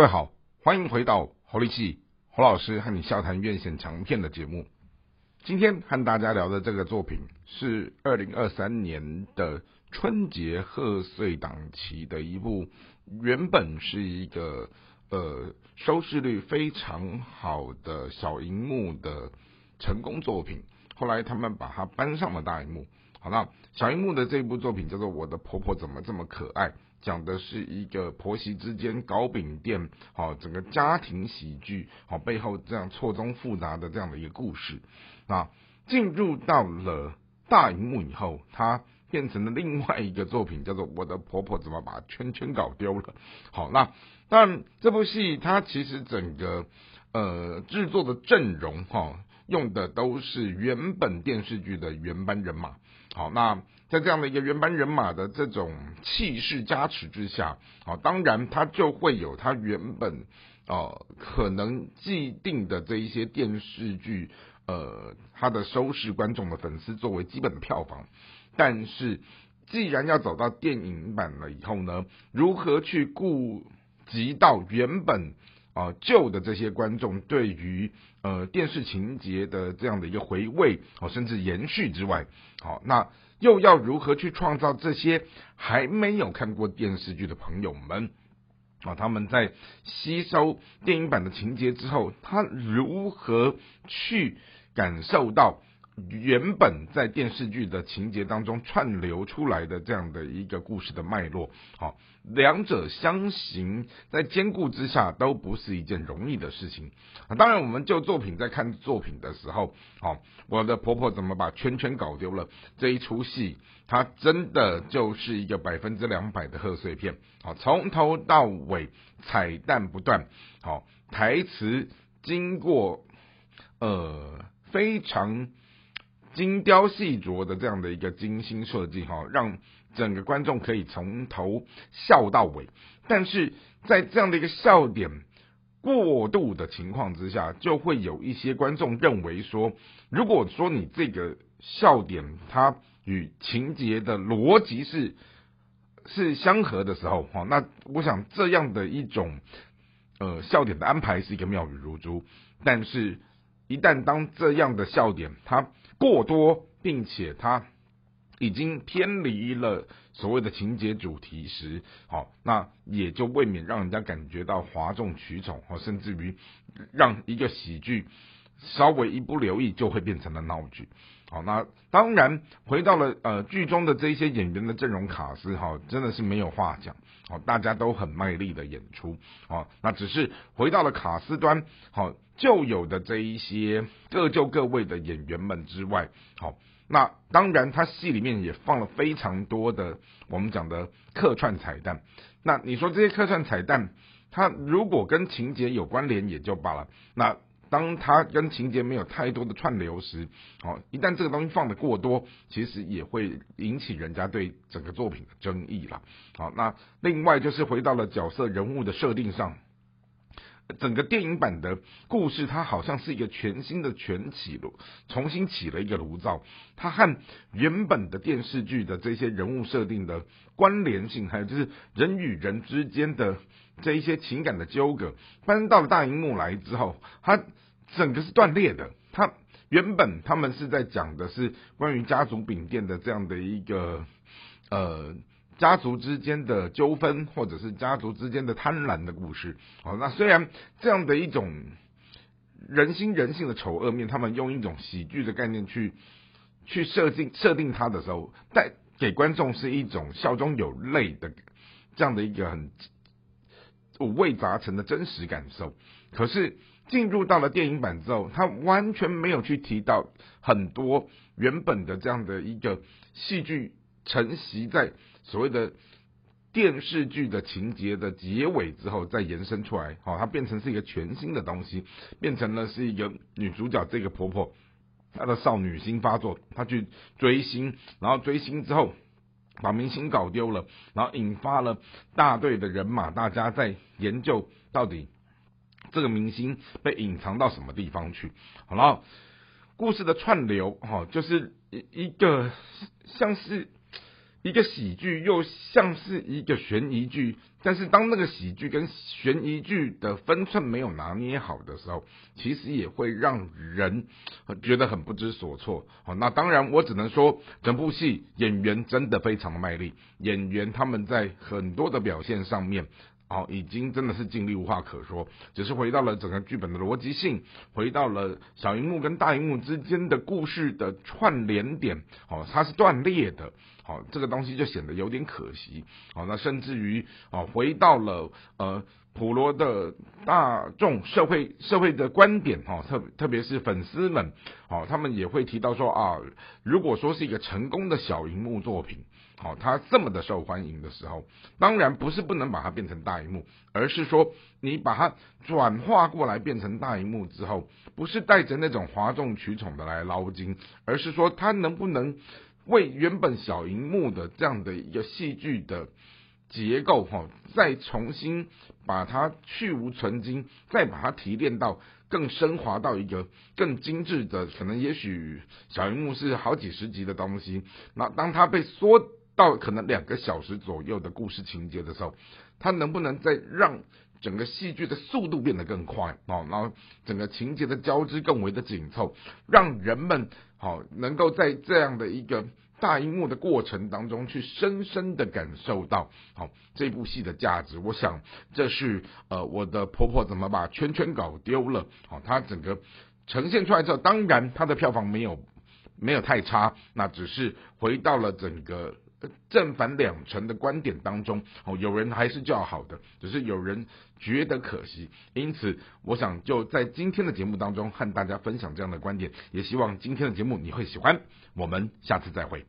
各位好，欢迎回到侯立气侯老师和你笑谈院线长片的节目。今天和大家聊的这个作品是二零二三年的春节贺岁档期的一部，原本是一个呃收视率非常好的小荧幕的成功作品，后来他们把它搬上了大荧幕。好，那小荧幕的这部作品叫做《我的婆婆怎么这么可爱》。讲的是一个婆媳之间糕饼店，好整个家庭喜剧，好背后这样错综复杂的这样的一个故事。那进入到了大荧幕以后，它变成了另外一个作品，叫做《我的婆婆怎么把圈圈搞丢了》。好，那但这部戏它其实整个呃制作的阵容哈，用的都是原本电视剧的原班人马。好，那。在这样的一个原班人马的这种气势加持之下，啊，当然它就会有它原本呃可能既定的这一些电视剧呃它的收视观众的粉丝作为基本的票房，但是既然要走到电影版了以后呢，如何去顾及到原本啊旧的这些观众对于呃电视情节的这样的一个回味哦，甚至延续之外，好那。又要如何去创造这些还没有看过电视剧的朋友们啊？他们在吸收电影版的情节之后，他如何去感受到？原本在电视剧的情节当中串流出来的这样的一个故事的脉络，好，两者相行在兼顾之下都不是一件容易的事情。当然，我们就作品在看作品的时候，好，我的婆婆怎么把圈圈搞丢了？这一出戏，它真的就是一个百分之两百的贺岁片，好，从头到尾彩蛋不断，好，台词经过呃非常。精雕细琢的这样的一个精心设计哈，让整个观众可以从头笑到尾。但是在这样的一个笑点过度的情况之下，就会有一些观众认为说，如果说你这个笑点它与情节的逻辑是是相合的时候，哈，那我想这样的一种呃笑点的安排是一个妙语如珠。但是，一旦当这样的笑点它过多，并且它已经偏离了所谓的情节主题时，好，那也就未免让人家感觉到哗众取宠，甚至于让一个喜剧稍微一不留意就会变成了闹剧。好，那当然回到了呃剧中的这些演员的阵容卡司，哈，真的是没有话讲，好，大家都很卖力的演出，哦，那只是回到了卡司端，好。旧有的这一些各就各位的演员们之外，好，那当然他戏里面也放了非常多的我们讲的客串彩蛋。那你说这些客串彩蛋，它如果跟情节有关联也就罢了。那当它跟情节没有太多的串流时，好，一旦这个东西放的过多，其实也会引起人家对整个作品的争议了。好，那另外就是回到了角色人物的设定上。整个电影版的故事，它好像是一个全新的全起炉，重新起了一个炉灶。它和原本的电视剧的这些人物设定的关联性，还有就是人与人之间的这一些情感的纠葛，搬到了大荧幕来之后，它整个是断裂的。它原本他们是在讲的是关于家族饼店的这样的一个呃。家族之间的纠纷，或者是家族之间的贪婪的故事。好，那虽然这样的一种人心人性的丑恶面，他们用一种喜剧的概念去去设定设定它的时候，带给观众是一种笑中有泪的这样的一个很五味杂陈的真实感受。可是进入到了电影版之后，他完全没有去提到很多原本的这样的一个戏剧承袭在。所谓的电视剧的情节的结尾之后，再延伸出来，好，它变成是一个全新的东西，变成了是一个女主角这个婆婆，她的少女心发作，她去追星，然后追星之后把明星搞丢了，然后引发了大队的人马，大家在研究到底这个明星被隐藏到什么地方去。好了，故事的串流，哈，就是一一个像是。一个喜剧又像是一个悬疑剧，但是当那个喜剧跟悬疑剧的分寸没有拿捏好的时候，其实也会让人觉得很不知所措。好，那当然我只能说，整部戏演员真的非常的卖力，演员他们在很多的表现上面。哦，已经真的是尽力无话可说，只是回到了整个剧本的逻辑性，回到了小荧幕跟大荧幕之间的故事的串联点，哦，它是断裂的，好，这个东西就显得有点可惜，好，那甚至于哦，回到了呃普罗的大众社会社会的观点，哈，特特别是粉丝们，哦，他们也会提到说啊，如果说是一个成功的小荧幕作品。好，它这么的受欢迎的时候，当然不是不能把它变成大荧幕，而是说你把它转化过来变成大荧幕之后，不是带着那种哗众取宠的来捞金，而是说它能不能为原本小荧幕的这样的一个戏剧的结构哈，再重新把它去无存精，再把它提炼到更升华到一个更精致的，可能也许小荧幕是好几十集的东西，那当它被缩。到可能两个小时左右的故事情节的时候，它能不能再让整个戏剧的速度变得更快哦，然后整个情节的交织更为的紧凑，让人们好能够在这样的一个大荧幕的过程当中去深深的感受到好这部戏的价值。我想这是呃我的婆婆怎么把圈圈搞丢了好，它整个呈现出来之后，当然它的票房没有没有太差，那只是回到了整个。正反两成的观点当中，哦，有人还是较好的，只是有人觉得可惜。因此，我想就在今天的节目当中和大家分享这样的观点，也希望今天的节目你会喜欢。我们下次再会。